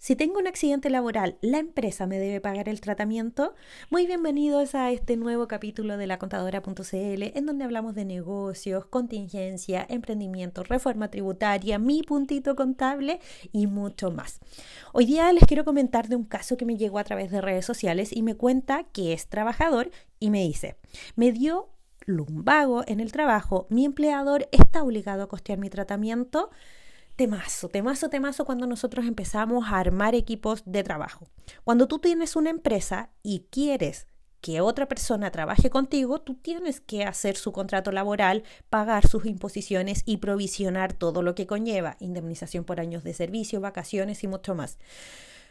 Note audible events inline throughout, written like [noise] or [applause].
Si tengo un accidente laboral, ¿la empresa me debe pagar el tratamiento? Muy bienvenidos a este nuevo capítulo de la contadora.cl en donde hablamos de negocios, contingencia, emprendimiento, reforma tributaria, mi puntito contable y mucho más. Hoy día les quiero comentar de un caso que me llegó a través de redes sociales y me cuenta que es trabajador y me dice, me dio lumbago en el trabajo, mi empleador está obligado a costear mi tratamiento temazo, temazo, temazo cuando nosotros empezamos a armar equipos de trabajo. Cuando tú tienes una empresa y quieres que otra persona trabaje contigo, tú tienes que hacer su contrato laboral, pagar sus imposiciones y provisionar todo lo que conlleva, indemnización por años de servicio, vacaciones y mucho más.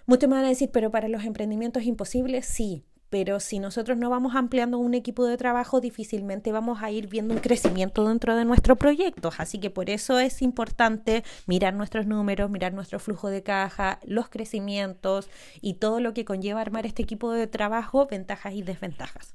Muchos me van a decir, pero para los emprendimientos es imposible, sí, pero si nosotros no vamos ampliando un equipo de trabajo, difícilmente vamos a ir viendo un crecimiento dentro de nuestros proyectos. Así que por eso es importante mirar nuestros números, mirar nuestro flujo de caja, los crecimientos y todo lo que conlleva armar este equipo de trabajo, ventajas y desventajas.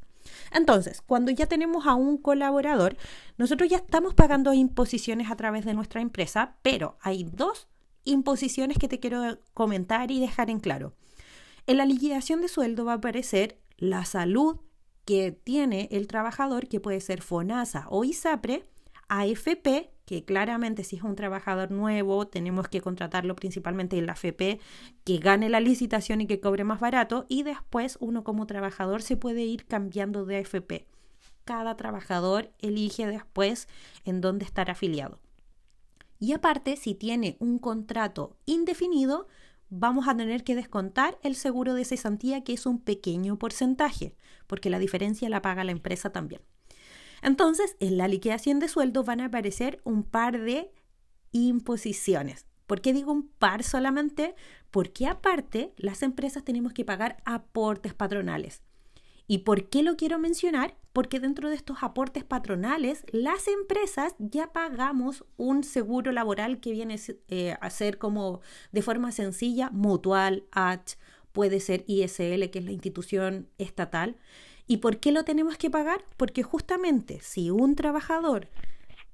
Entonces, cuando ya tenemos a un colaborador, nosotros ya estamos pagando imposiciones a través de nuestra empresa, pero hay dos imposiciones que te quiero comentar y dejar en claro. En la liquidación de sueldo va a aparecer la salud que tiene el trabajador, que puede ser FONASA o ISAPRE, AFP, que claramente si es un trabajador nuevo tenemos que contratarlo principalmente en la AFP, que gane la licitación y que cobre más barato, y después uno como trabajador se puede ir cambiando de AFP. Cada trabajador elige después en dónde estar afiliado. Y aparte, si tiene un contrato indefinido, vamos a tener que descontar el seguro de cesantía, que es un pequeño porcentaje, porque la diferencia la paga la empresa también. Entonces, en la liquidación de sueldos van a aparecer un par de imposiciones. ¿Por qué digo un par solamente? Porque aparte las empresas tenemos que pagar aportes patronales. ¿Y por qué lo quiero mencionar? Porque dentro de estos aportes patronales, las empresas ya pagamos un seguro laboral que viene eh, a ser como de forma sencilla, mutual, H, puede ser ISL, que es la institución estatal. ¿Y por qué lo tenemos que pagar? Porque justamente si un trabajador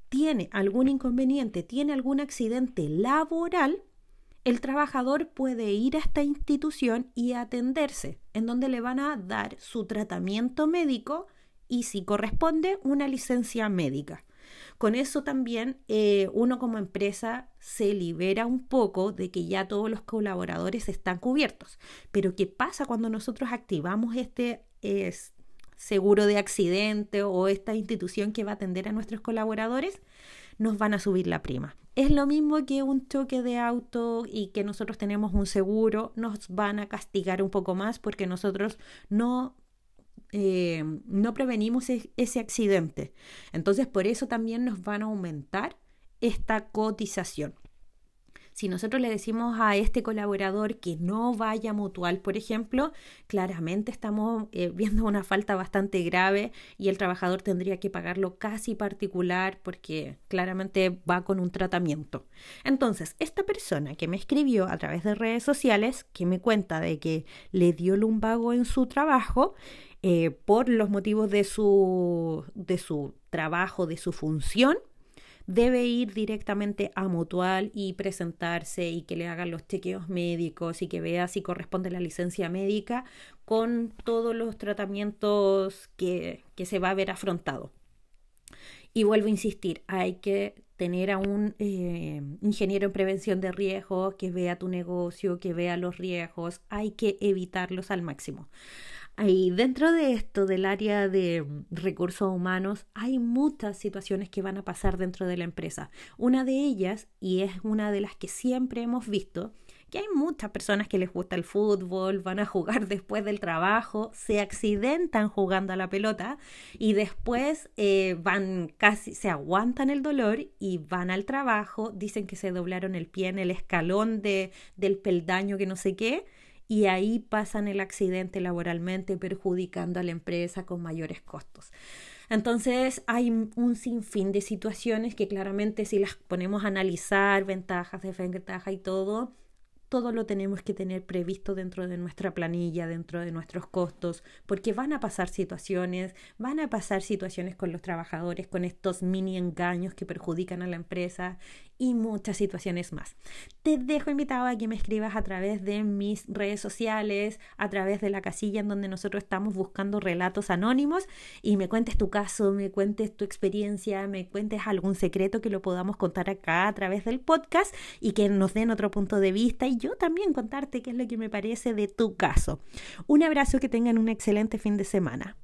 tiene algún inconveniente, tiene algún accidente laboral, el trabajador puede ir a esta institución y atenderse, en donde le van a dar su tratamiento médico y, si corresponde, una licencia médica. Con eso también eh, uno como empresa se libera un poco de que ya todos los colaboradores están cubiertos. Pero ¿qué pasa cuando nosotros activamos este seguro de accidente o esta institución que va a atender a nuestros colaboradores? Nos van a subir la prima. Es lo mismo que un choque de auto y que nosotros tenemos un seguro, nos van a castigar un poco más porque nosotros no eh, no prevenimos ese accidente. Entonces, por eso también nos van a aumentar esta cotización. Si nosotros le decimos a este colaborador que no vaya mutual, por ejemplo, claramente estamos eh, viendo una falta bastante grave y el trabajador tendría que pagarlo casi particular porque claramente va con un tratamiento. Entonces, esta persona que me escribió a través de redes sociales, que me cuenta de que le dio lumbago en su trabajo, eh, por los motivos de su, de su trabajo, de su función, debe ir directamente a Mutual y presentarse y que le hagan los chequeos médicos y que vea si corresponde la licencia médica con todos los tratamientos que, que se va a ver afrontado. Y vuelvo a insistir, hay que tener a un eh, ingeniero en prevención de riesgos que vea tu negocio, que vea los riesgos, hay que evitarlos al máximo. Y dentro de esto, del área de recursos humanos, hay muchas situaciones que van a pasar dentro de la empresa. Una de ellas, y es una de las que siempre hemos visto, que hay muchas personas que les gusta el fútbol, van a jugar [laughs] después del trabajo, se accidentan jugando a la pelota y después eh, van casi, se aguantan el dolor y van al trabajo, dicen que se doblaron el pie en el escalón de, del peldaño que no sé qué y ahí pasan el accidente laboralmente perjudicando a la empresa con mayores costos. Entonces hay un sinfín de situaciones que claramente si las ponemos a analizar, ventajas, desventajas y todo, todo lo tenemos que tener previsto dentro de nuestra planilla, dentro de nuestros costos, porque van a pasar situaciones, van a pasar situaciones con los trabajadores, con estos mini engaños que perjudican a la empresa y muchas situaciones más. Te dejo invitado a que me escribas a través de mis redes sociales, a través de la casilla en donde nosotros estamos buscando relatos anónimos y me cuentes tu caso, me cuentes tu experiencia, me cuentes algún secreto que lo podamos contar acá a través del podcast y que nos den otro punto de vista y yo también contarte qué es lo que me parece de tu caso. Un abrazo, que tengan un excelente fin de semana.